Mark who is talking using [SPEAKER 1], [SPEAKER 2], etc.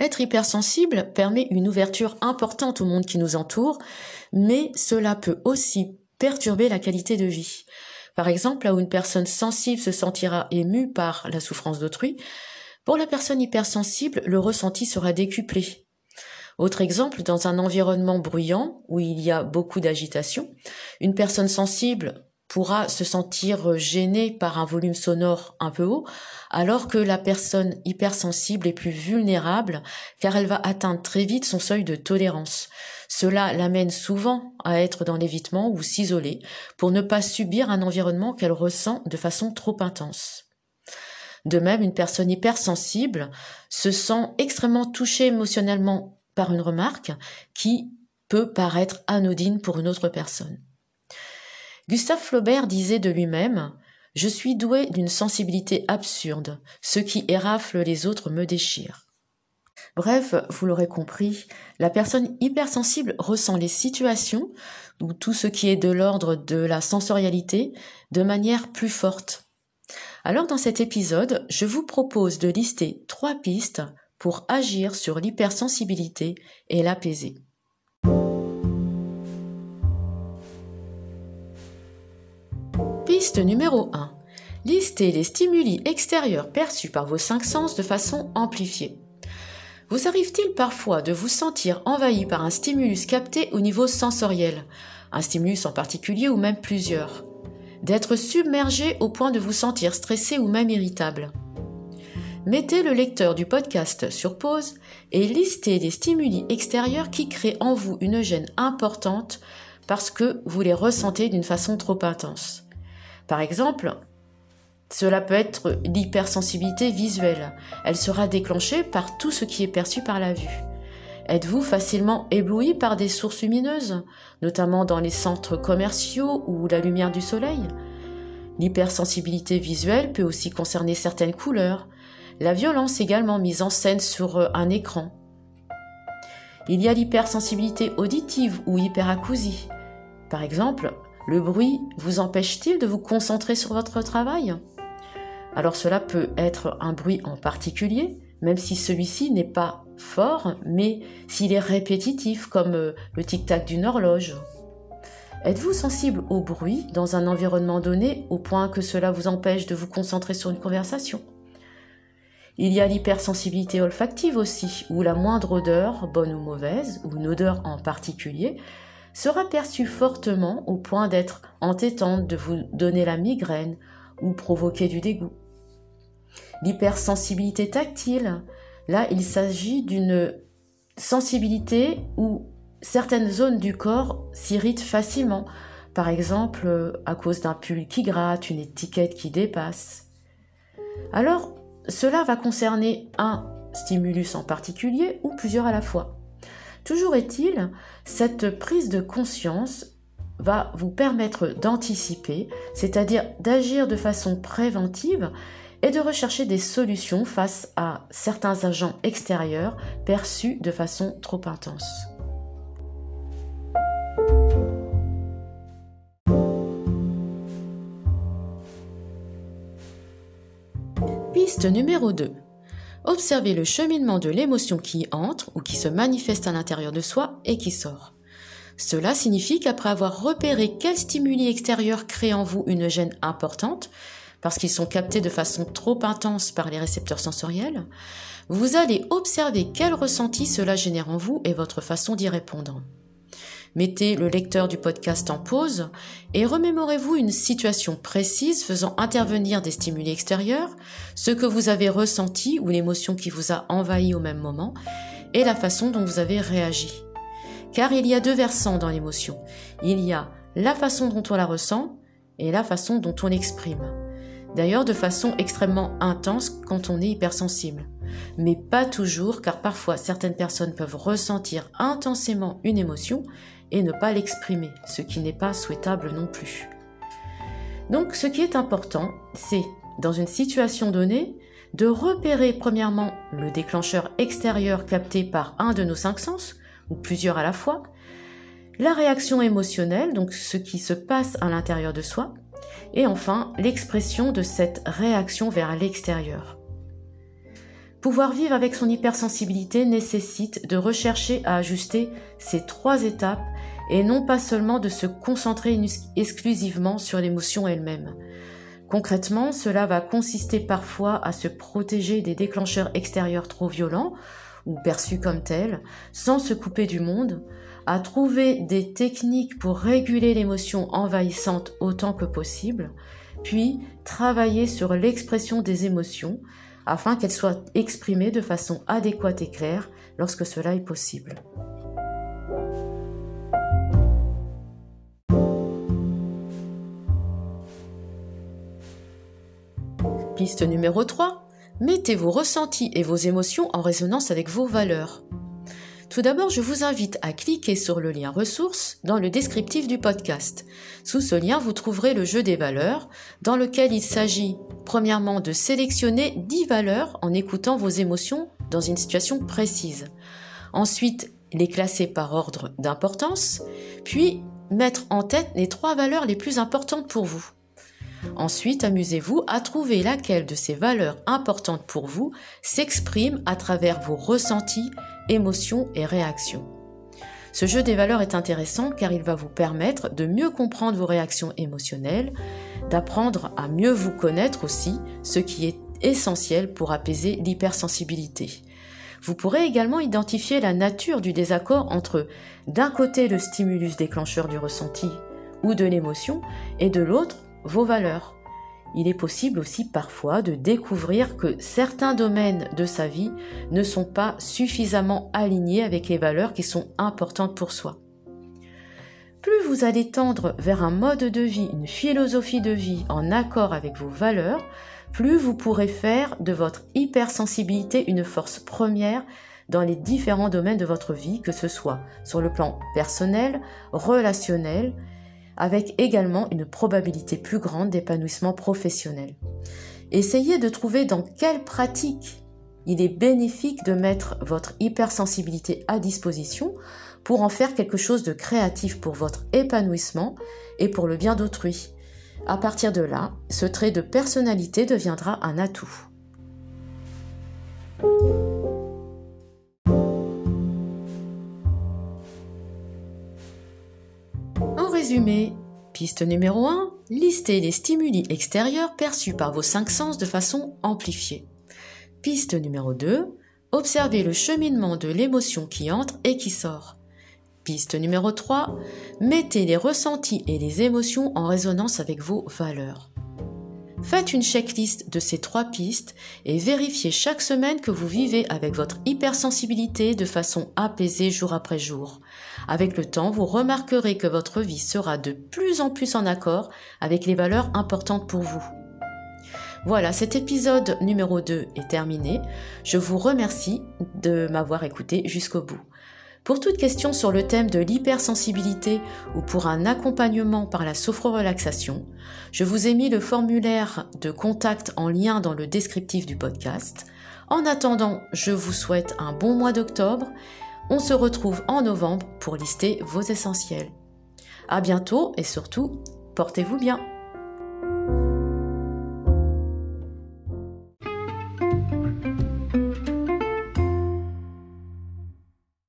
[SPEAKER 1] Être hypersensible permet une ouverture importante au monde qui nous entoure, mais cela peut aussi perturber la qualité de vie. Par exemple, là où une personne sensible se sentira émue par la souffrance d'autrui, pour la personne hypersensible, le ressenti sera décuplé. Autre exemple, dans un environnement bruyant où il y a beaucoup d'agitation, une personne sensible pourra se sentir gênée par un volume sonore un peu haut, alors que la personne hypersensible est plus vulnérable car elle va atteindre très vite son seuil de tolérance. Cela l'amène souvent à être dans l'évitement ou s'isoler pour ne pas subir un environnement qu'elle ressent de façon trop intense. De même, une personne hypersensible se sent extrêmement touchée émotionnellement par une remarque qui peut paraître anodine pour une autre personne. Gustave Flaubert disait de lui-même Je suis doué d'une sensibilité absurde, ce qui érafle les autres me déchire. Bref, vous l'aurez compris, la personne hypersensible ressent les situations, ou tout ce qui est de l'ordre de la sensorialité, de manière plus forte. Alors dans cet épisode, je vous propose de lister trois pistes pour agir sur l'hypersensibilité et l'apaiser. Piste numéro 1. Listez les stimuli extérieurs perçus par vos cinq sens de façon amplifiée. Vous arrive-t-il parfois de vous sentir envahi par un stimulus capté au niveau sensoriel, un stimulus en particulier ou même plusieurs? D'être submergé au point de vous sentir stressé ou même irritable Mettez le lecteur du podcast sur pause et listez les stimuli extérieurs qui créent en vous une gêne importante parce que vous les ressentez d'une façon trop intense. Par exemple, cela peut être l'hypersensibilité visuelle. Elle sera déclenchée par tout ce qui est perçu par la vue. Êtes-vous facilement ébloui par des sources lumineuses, notamment dans les centres commerciaux ou la lumière du soleil? L'hypersensibilité visuelle peut aussi concerner certaines couleurs, la violence également mise en scène sur un écran. Il y a l'hypersensibilité auditive ou hyperacousie. Par exemple, le bruit vous empêche-t-il de vous concentrer sur votre travail? Alors cela peut être un bruit en particulier, même si celui-ci n'est pas fort, mais s'il est répétitif comme euh, le tic-tac d'une horloge. Êtes-vous sensible au bruit dans un environnement donné au point que cela vous empêche de vous concentrer sur une conversation? Il y a l'hypersensibilité olfactive aussi, où la moindre odeur, bonne ou mauvaise, ou une odeur en particulier, sera perçue fortement au point d'être entêtante, de vous donner la migraine ou provoquer du dégoût. L'hypersensibilité tactile, là il s'agit d'une sensibilité où certaines zones du corps s'irritent facilement, par exemple à cause d'un pull qui gratte, une étiquette qui dépasse. Alors, cela va concerner un stimulus en particulier ou plusieurs à la fois. Toujours est-il, cette prise de conscience va vous permettre d'anticiper, c'est-à-dire d'agir de façon préventive et de rechercher des solutions face à certains agents extérieurs perçus de façon trop intense. Piste numéro 2. Observez le cheminement de l'émotion qui entre ou qui se manifeste à l'intérieur de soi et qui sort. Cela signifie qu'après avoir repéré quels stimuli extérieurs créent en vous une gêne importante, parce qu'ils sont captés de façon trop intense par les récepteurs sensoriels, vous allez observer quel ressenti cela génère en vous et votre façon d'y répondre. Mettez le lecteur du podcast en pause et remémorez-vous une situation précise faisant intervenir des stimuli extérieurs, ce que vous avez ressenti ou l'émotion qui vous a envahi au même moment et la façon dont vous avez réagi. Car il y a deux versants dans l'émotion. Il y a la façon dont on la ressent et la façon dont on l'exprime. D'ailleurs de façon extrêmement intense quand on est hypersensible. Mais pas toujours car parfois certaines personnes peuvent ressentir intensément une émotion et ne pas l'exprimer, ce qui n'est pas souhaitable non plus. Donc ce qui est important, c'est, dans une situation donnée, de repérer premièrement le déclencheur extérieur capté par un de nos cinq sens, ou plusieurs à la fois, la réaction émotionnelle, donc ce qui se passe à l'intérieur de soi, et enfin l'expression de cette réaction vers l'extérieur. Pouvoir vivre avec son hypersensibilité nécessite de rechercher à ajuster ces trois étapes et non pas seulement de se concentrer exclusivement sur l'émotion elle-même. Concrètement, cela va consister parfois à se protéger des déclencheurs extérieurs trop violents ou perçus comme tels, sans se couper du monde, à trouver des techniques pour réguler l'émotion envahissante autant que possible, puis travailler sur l'expression des émotions afin qu'elles soient exprimées de façon adéquate et claire lorsque cela est possible. Piste numéro 3. Mettez vos ressentis et vos émotions en résonance avec vos valeurs. Tout d'abord, je vous invite à cliquer sur le lien ressources dans le descriptif du podcast. Sous ce lien, vous trouverez le jeu des valeurs, dans lequel il s'agit premièrement de sélectionner 10 valeurs en écoutant vos émotions dans une situation précise. Ensuite, les classer par ordre d'importance, puis mettre en tête les trois valeurs les plus importantes pour vous. Ensuite, amusez-vous à trouver laquelle de ces valeurs importantes pour vous s'exprime à travers vos ressentis, émotions et réactions. Ce jeu des valeurs est intéressant car il va vous permettre de mieux comprendre vos réactions émotionnelles, d'apprendre à mieux vous connaître aussi, ce qui est essentiel pour apaiser l'hypersensibilité. Vous pourrez également identifier la nature du désaccord entre d'un côté le stimulus déclencheur du ressenti ou de l'émotion et de l'autre vos valeurs. Il est possible aussi parfois de découvrir que certains domaines de sa vie ne sont pas suffisamment alignés avec les valeurs qui sont importantes pour soi. Plus vous allez tendre vers un mode de vie, une philosophie de vie en accord avec vos valeurs, plus vous pourrez faire de votre hypersensibilité une force première dans les différents domaines de votre vie, que ce soit sur le plan personnel, relationnel, avec également une probabilité plus grande d'épanouissement professionnel. Essayez de trouver dans quelle pratique il est bénéfique de mettre votre hypersensibilité à disposition pour en faire quelque chose de créatif pour votre épanouissement et pour le bien d'autrui. À partir de là, ce trait de personnalité deviendra un atout. Piste numéro 1, listez les stimuli extérieurs perçus par vos cinq sens de façon amplifiée. Piste numéro 2, observez le cheminement de l'émotion qui entre et qui sort. Piste numéro 3, mettez les ressentis et les émotions en résonance avec vos valeurs. Faites une checklist de ces trois pistes et vérifiez chaque semaine que vous vivez avec votre hypersensibilité de façon apaisée jour après jour. Avec le temps, vous remarquerez que votre vie sera de plus en plus en accord avec les valeurs importantes pour vous. Voilà, cet épisode numéro 2 est terminé. Je vous remercie de m'avoir écouté jusqu'au bout. Pour toute question sur le thème de l'hypersensibilité ou pour un accompagnement par la sophrorelaxation, je vous ai mis le formulaire de contact en lien dans le descriptif du podcast. En attendant, je vous souhaite un bon mois d'octobre. On se retrouve en novembre pour lister vos essentiels. À bientôt et surtout, portez-vous bien.